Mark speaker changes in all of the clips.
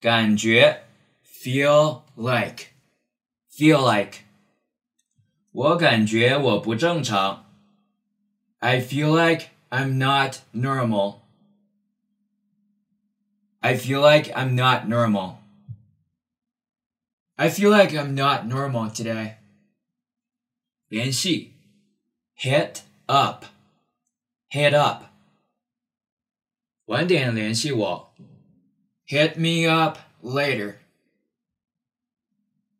Speaker 1: 感觉 feel like feel like 我感觉我不正常 I feel like I'm not normal I feel like I'm not normal I feel like I'm not normal today 联系 hit up hit up 晚点联系我 Hit me up later.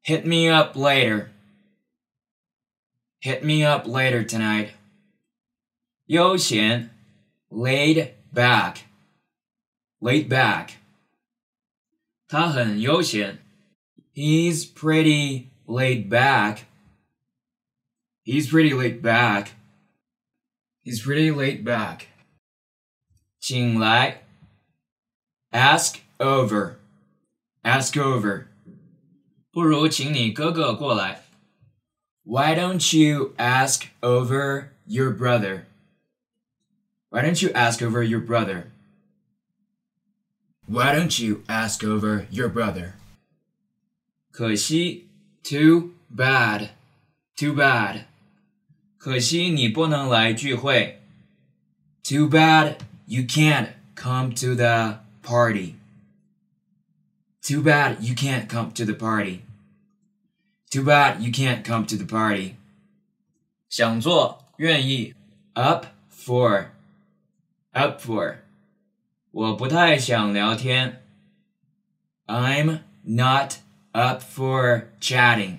Speaker 1: Hit me up later. Hit me up later tonight. 悠闲 laid back. Laid back. 他很悠闲 He's pretty laid back. He's pretty laid back. He's pretty laid back. 请来 ask over, ask over. 不如请你哥哥过来。Why don't you ask over your brother? Why don't you ask over your brother? Why don't you ask over your brother? 可惜 too bad, too bad. 可惜你不能来聚会。Too bad you can't come to the party. Too bad you can't come to the party. Too bad you can't come to the party. 想做，愿意，up for, up for. 我不太想聊天。I'm not up for chatting.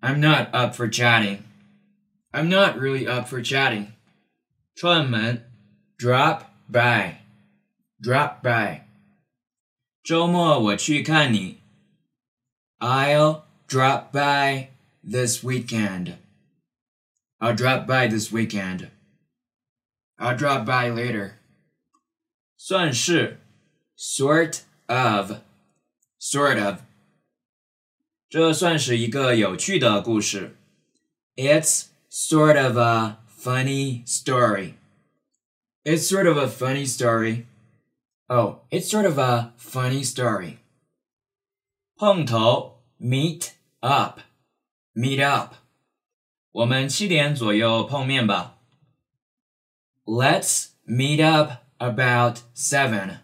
Speaker 1: I'm not up for chatting. I'm not really up for chatting. 串门，drop by, drop by. 周末我去看你。I'll drop by this weekend. I'll drop by this weekend. I'll drop by later. 算是 sort of sort of 这算是一个有趣的故事。It's sort of a funny story. It's sort of a funny story. Oh, it's sort of a funny story. 碰头 meet up meet up 我们七点左右碰面吧 Let's meet up about seven.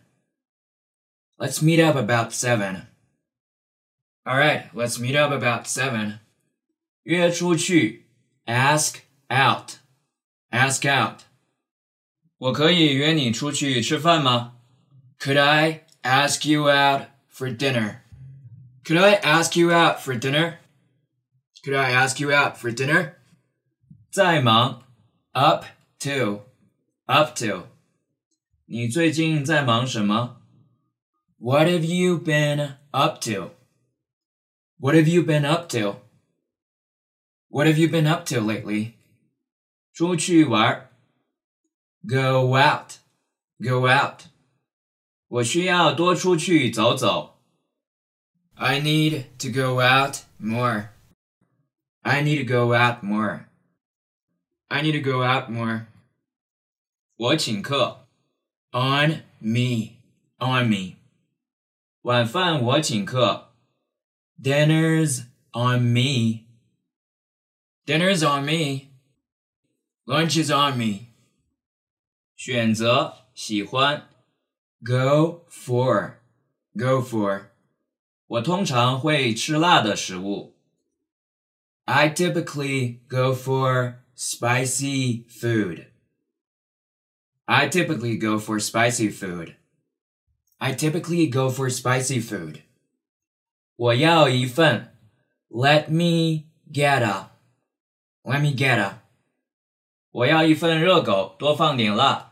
Speaker 1: Let's meet up about seven. All right, let's meet up about seven. 约出去 ask out ask out. 我可以约你出去吃饭吗 ？could I ask you out for dinner? Could I ask you out for dinner? Could I ask you out for dinner? 在忙 up to up to 你最近在忙什么 What have you been up to? What have you been up to? What have you been up to lately? 出去玩 Go out. Go out. 我需要多出去走走。I need to go out more. I need to go out more. I need to go out more. 我请客。On me. On me. 晚饭我请客。Dinner's on me. Dinner's on me. Lunch is on me. 选择喜欢。 Go for, go for. 我通常会吃辣的食物。I typically go for spicy food. I typically go for spicy food. I typically go for spicy food. 我要一份。Let me get a. Let me get a. 我要一份热狗，多放点辣。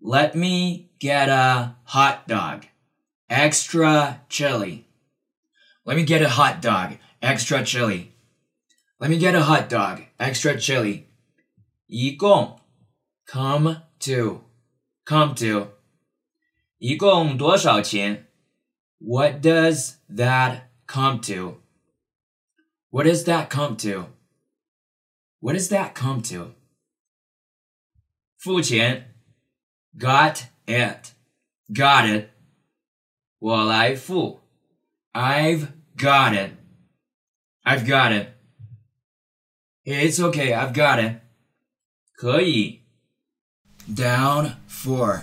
Speaker 1: Let me get a hot dog, extra chili. Let me get a hot dog, extra chili. Let me get a hot dog, extra chili. 一共 come to, come to. 一共多少钱? What does that come to? What does that come to? What does that come to? 付钱 got it. Got it. 我来付。I've got it. I've got it. It's okay, I've got it. 可以。Down for.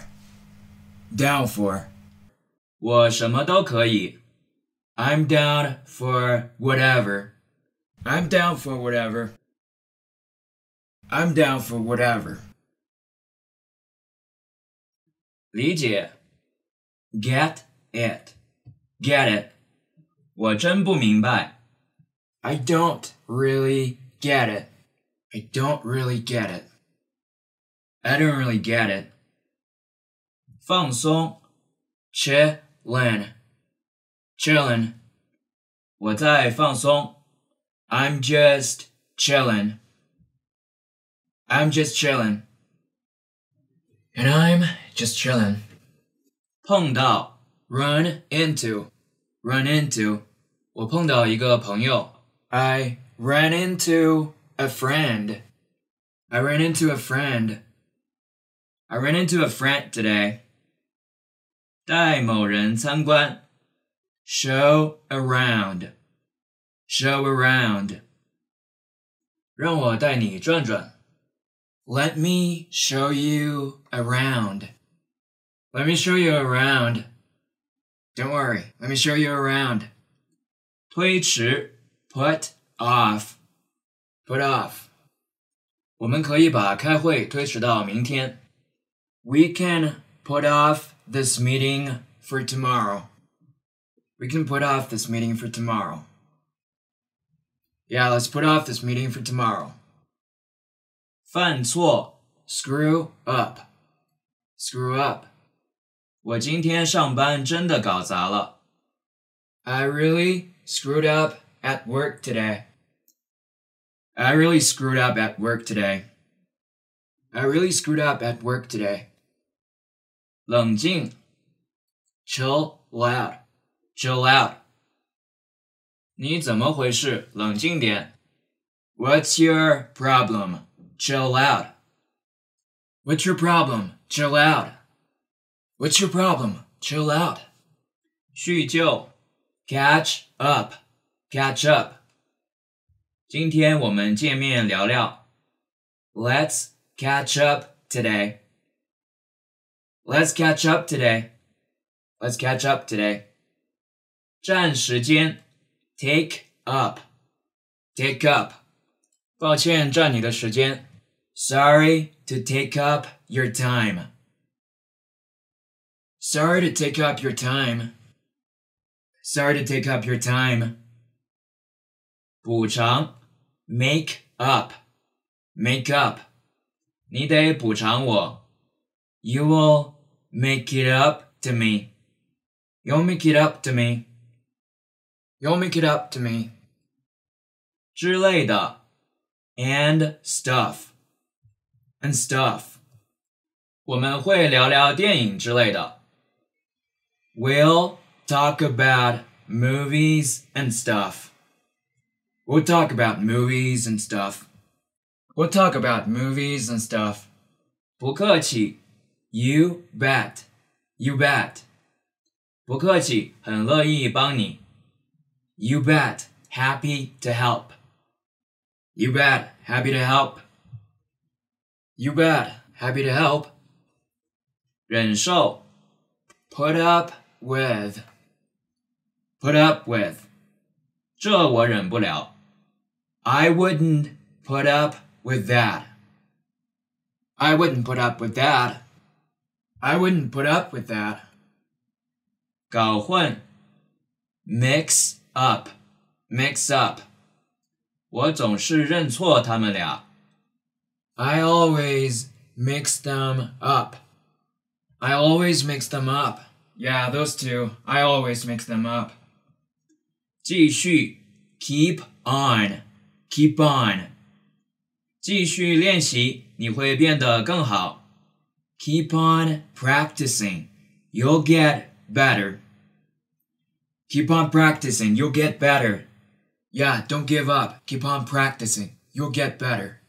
Speaker 1: Down for. 我什么都可以。I'm down for whatever. I'm down for whatever. I'm down for whatever. 理解。Get it. Get it. 我真不明白。I don't really get it. I don't really get it. I don't really get it. 放松，chillin, chillin. 我在放松。I'm just chillin. I'm just chillin. And I'm just chillin. 碰到，run into, run into. 我碰到一个朋友。I ran into a friend. I ran into a friend. I ran into a friend today. 带某人参观。Show around. Show around. 让我带你转转。 Let me show you around. Let me show you around. Don't worry. Let me show you around. 推迟 put off put off 我们可以把开会推迟到明天 We can put off this meeting for tomorrow. We can put off this meeting for tomorrow. Yeah, let's put off this meeting for tomorrow. 犯错 screw up screw up 我今天上班真的搞砸了。I really screwed up at work today. I really screwed up at work today. I really screwed up at work today. 冷静，chill out, chill out. 你怎么回事？冷静点。What's your problem? Chill out. What's your problem? Chill out. What's your problem? Chill out. 叙旧，catch up, catch up. 今天我们见面聊聊。Let's catch up today. Let's catch up today. Let's catch up today. 占时间，take up, take up. 抱歉占你的时间。Sorry to take up your time. Sorry to take up your time. Sorry to take up your time. 补偿，make up, make up. 你得补偿我。You will make it up to me. You'll make it up to me. You'll make it up to me. 之类的 ，and stuff and stuff. 我们会聊聊电影之类的。We'll talk about movies and stuff. We'll talk about movies and stuff. We'll talk about movies and stuff. 不客气，You bet. You bet. 不客气，很乐意帮你。You bet. Happy to help. You bet. Happy to help. You bet. Happy to help. 忍受，put up with. Put up with. 这我忍不了。I wouldn't put up with that. I wouldn't put up with that. I wouldn't put up with that. 搞混，mix up, mix up. 我总是认错他们俩。I always mix them up. I always mix them up. Yeah, those two. I always mix them up. 继续，keep on, keep on. 继续练习，你会变得更好。Keep on practicing. You'll get better. Keep on practicing. You'll get better. Yeah, don't give up. Keep on practicing. You'll get better.